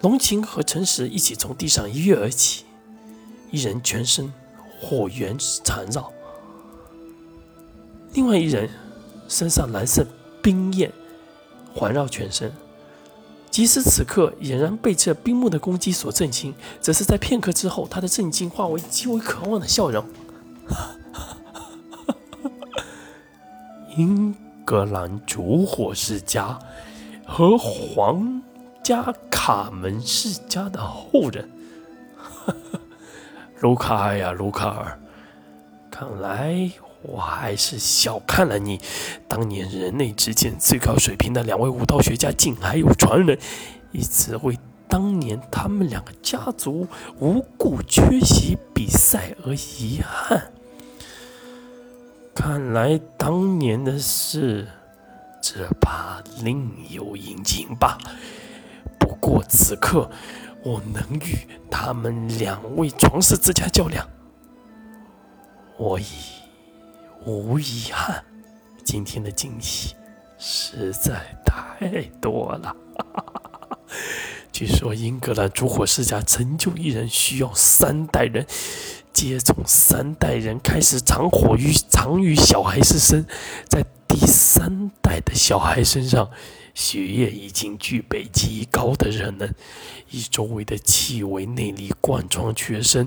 龙琴和陈实一起从地上一跃而起，一人全身火源缠绕，另外一人身上蓝色冰焰环绕全身。即使此刻俨然被这冰幕的攻击所震惊，则是在片刻之后，他的震惊化为极为渴望的笑容。英格兰烛火世家和皇家卡门世家的后人，卢卡尔呀，卢卡尔，看来。我还是小看了你。当年人类之间最高水平的两位武道学家，竟还有传人，一直为当年他们两个家族无故缺席比赛而遗憾。看来当年的事，只怕另有隐情吧。过此刻，我能与他们两位创世之家较量，我已。无遗憾，今天的惊喜实在太多了。据说英格兰烛火世家成就一人需要三代人，接从三代人开始长火于长于小孩身身，在第三代的小孩身上，血液已经具备极高的热能，以周围的气味内力贯穿全身，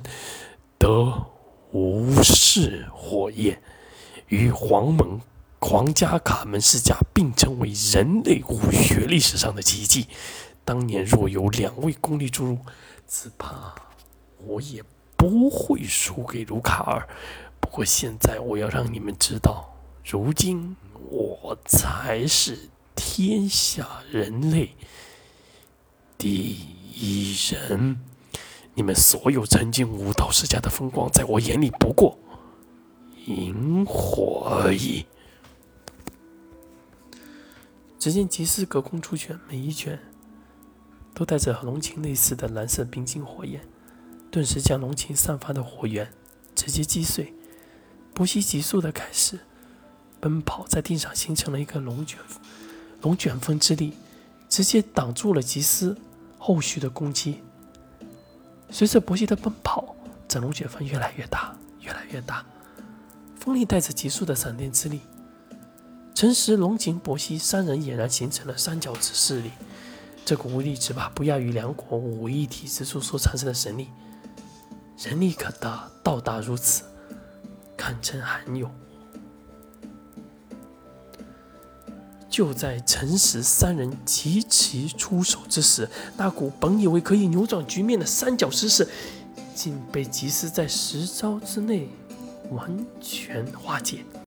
得无视火焰。与黄门皇家卡门世家并称为人类武学历史上的奇迹。当年若有两位功力注入，只怕我也不会输给卢卡尔。不过现在我要让你们知道，如今我才是天下人类第一人。你们所有曾经武道世家的风光，在我眼里不过。萤火而已。只见吉斯隔空出拳，每一拳都带着龙琴类似的蓝色冰晶火焰，顿时将龙琴散发的火源直接击碎。不惜急速的开始奔跑，在地上形成了一个龙卷风龙卷风之力，直接挡住了吉斯后续的攻击。随着伯西的奔跑，这龙卷风越来越大，越来越大。风力带着急速的闪电之力，陈实、龙井、伯西三人俨然形成了三角之势力。这股威力只怕不亚于两国五一体之处所产生的神力，人力可达到达如此，堪称罕有。就在陈实三人齐齐出手之时，那股本以为可以扭转局面的三角之势，竟被吉斯在十招之内。完全化解。